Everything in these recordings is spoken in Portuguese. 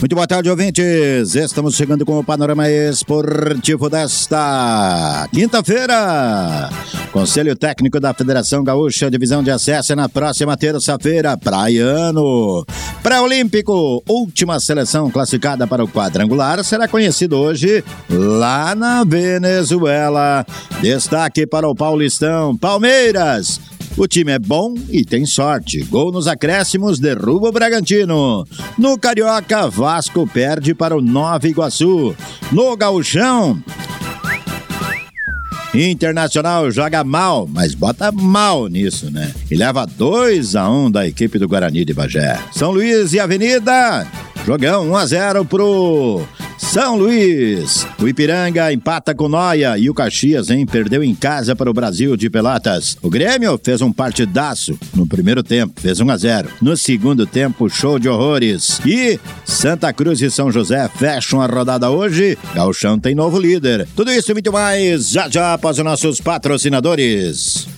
Muito boa tarde, ouvintes. Estamos chegando com o panorama esportivo desta quinta-feira. Conselho Técnico da Federação Gaúcha, divisão de acesso é na próxima terça-feira, Praiano. Pré-Olímpico, última seleção classificada para o quadrangular, será conhecido hoje lá na Venezuela. Destaque para o Paulistão, Palmeiras. O time é bom e tem sorte. Gol nos acréscimos, derruba o Bragantino. No Carioca, Vasco perde para o Nova Iguaçu. No Gauchão, Internacional joga mal, mas bota mal nisso, né? E leva 2 a 1 um da equipe do Guarani de Bagé. São Luís e Avenida, jogão 1 a 0 pro são Luís. O Ipiranga empata com Noia e o Caxias, hein? Perdeu em casa para o Brasil de Pelotas. O Grêmio fez um partidaço no primeiro tempo, fez 1 a 0. No segundo tempo, show de horrores. E Santa Cruz e São José fecham a rodada hoje. Galchão tem novo líder. Tudo isso e muito mais já já após os nossos patrocinadores.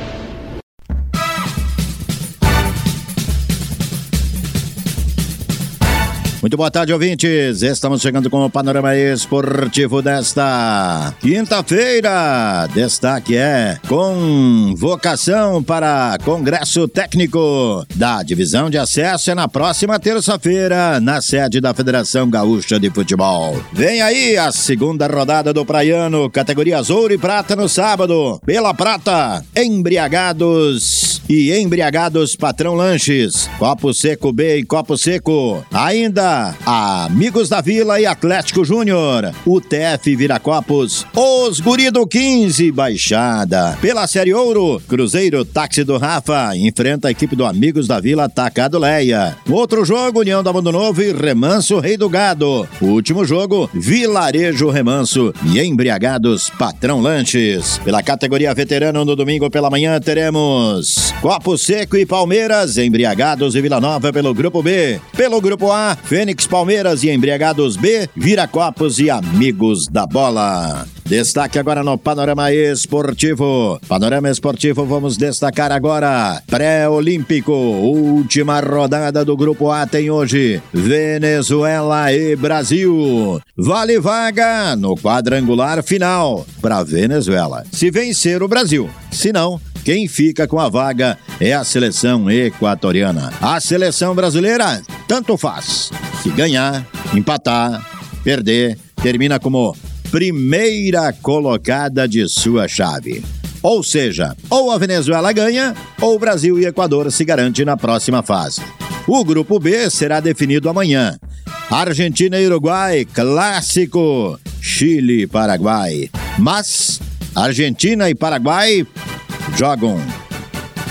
Muito boa tarde, ouvintes. Estamos chegando com o panorama esportivo desta quinta-feira. Destaque é convocação para Congresso Técnico da Divisão de Acesso é na próxima terça-feira, na sede da Federação Gaúcha de Futebol. Vem aí a segunda rodada do Praiano, categorias ouro e prata no sábado. Pela prata, embriagados e embriagados patrão lanches, copo seco B e copo seco. Ainda Amigos da Vila e Atlético Júnior, UTF Viracopos, Os Guri do 15, Baixada. Pela Série Ouro, Cruzeiro Táxi do Rafa enfrenta a equipe do Amigos da Vila Tacado Leia. Outro jogo, União da Mundo Novo e Remanso Rei do Gado. último jogo, Vilarejo Remanso e Embriagados Patrão Lanches. Pela categoria veterano no domingo pela manhã teremos Copo Seco e Palmeiras, Embriagados e Vila Nova pelo grupo B. Pelo grupo A, Fênix Palmeiras e Embriagados B, Viracopos e Amigos da Bola. Destaque agora no Panorama Esportivo. Panorama Esportivo, vamos destacar agora. Pré-Olímpico, última rodada do Grupo A tem hoje Venezuela e Brasil. Vale vaga no quadrangular final para Venezuela. Se vencer o Brasil, se não, quem fica com a vaga é a seleção equatoriana. A seleção brasileira, tanto faz. Se ganhar, empatar, perder, termina como primeira colocada de sua chave. Ou seja, ou a Venezuela ganha, ou o Brasil e Equador se garante na próxima fase. O grupo B será definido amanhã. Argentina e Uruguai, clássico. Chile e Paraguai. Mas Argentina e Paraguai jogam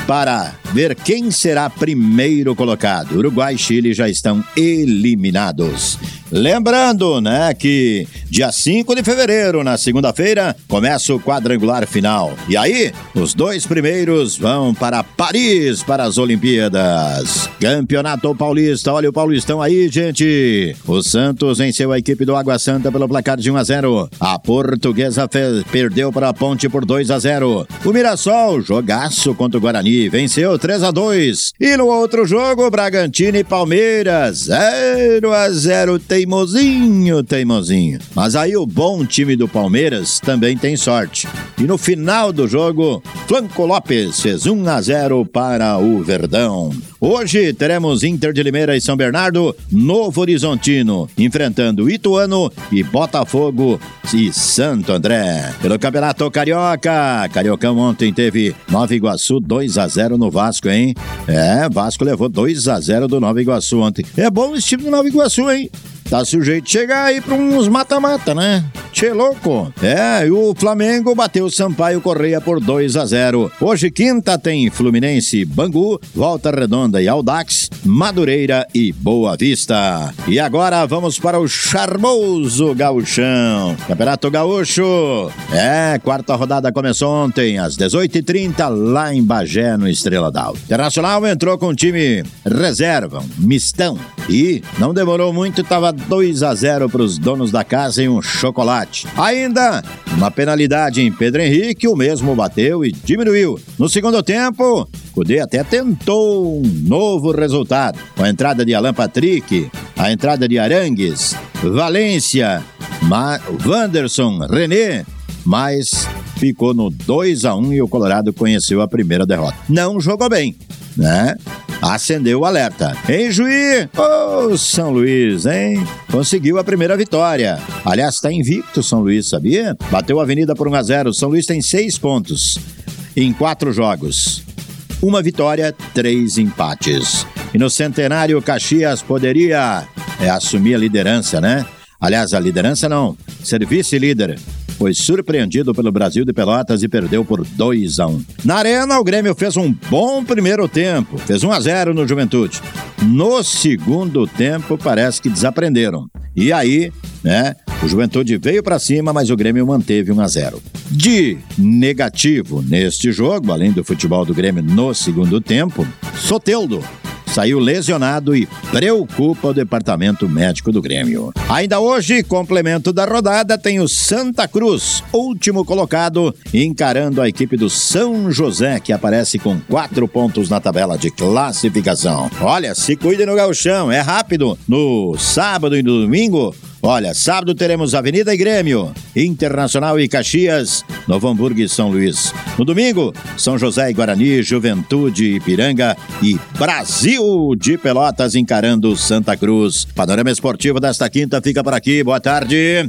para ver quem será primeiro colocado. Uruguai e Chile já estão eliminados. Lembrando, né, que dia 5 de fevereiro, na segunda-feira, começa o quadrangular final. E aí, os dois primeiros vão para Paris para as Olimpíadas. Campeonato Paulista, olha o Paulistão aí, gente. O Santos venceu a equipe do Água Santa pelo placar de 1 a 0. A Portuguesa perdeu para a Ponte por 2 a 0. O Mirassol, jogaço contra o Guarani, venceu 3 a 2. E no outro jogo, Bragantino e Palmeiras, 0 a 0. Teimosinho, teimosinho. Mas aí o bom time do Palmeiras também tem sorte. E no final do jogo, Flanco Lopes fez 1 a 0 para o Verdão. Hoje teremos Inter de Limeira e São Bernardo, Novo Horizontino, enfrentando Ituano e Botafogo e Santo André. Pelo Campeonato Carioca, Cariocão ontem teve Nova Iguaçu 2 a 0 no Vasco, hein? É, Vasco levou 2 a 0 do Nova Iguaçu ontem. É bom esse time do Nova Iguaçu, hein? Tá sujeito a chegar aí pra uns mata-mata, né? Tchê louco. É, e o Flamengo bateu o Sampaio Correia por 2 a 0. Hoje, quinta, tem Fluminense, Bangu, Volta Redonda e Aldax, Madureira e Boa Vista. E agora vamos para o charmoso gauchão. Campeonato Gaúcho. É, quarta rodada começou ontem, às 18h30, lá em Bagé, no Estrela d'Alva. Internacional entrou com o time reserva, mistão. E não demorou muito, tava 2 a 0 para os donos da casa em um chocolate. Ainda uma penalidade em Pedro Henrique, o mesmo bateu e diminuiu. No segundo tempo, Cudê até tentou um novo resultado, com a entrada de Alan Patrick, a entrada de Arangues, Valência, Ma Wanderson, René, mas ficou no 2 a 1 e o Colorado conheceu a primeira derrota. Não jogou bem, né? Acendeu o alerta. Em Juí, ô oh, São Luís, hein? Conseguiu a primeira vitória. Aliás, está invicto São Luís, sabia? Bateu a Avenida por 1 a 0. São Luís tem seis pontos em quatro jogos. Uma vitória, três empates. E no centenário, Caxias poderia é, assumir a liderança, né? Aliás, a liderança não, ser vice-líder foi surpreendido pelo Brasil de Pelotas e perdeu por 2 a 1. Na Arena, o Grêmio fez um bom primeiro tempo, fez 1 a 0 no Juventude. No segundo tempo, parece que desaprenderam. E aí, né, o Juventude veio para cima, mas o Grêmio manteve 1 a 0. De negativo neste jogo, além do futebol do Grêmio no segundo tempo, Soteldo saiu lesionado e preocupa o departamento médico do Grêmio. Ainda hoje, complemento da rodada, tem o Santa Cruz, último colocado, encarando a equipe do São José, que aparece com quatro pontos na tabela de classificação. Olha, se cuide no galchão, é rápido. No sábado e no domingo, Olha, sábado teremos Avenida e Grêmio, Internacional e Caxias, Novo Hamburgo e São Luís. No domingo, São José e Guarani, Juventude, Ipiranga e Brasil de Pelotas encarando Santa Cruz. Panorama Esportivo desta quinta fica por aqui. Boa tarde.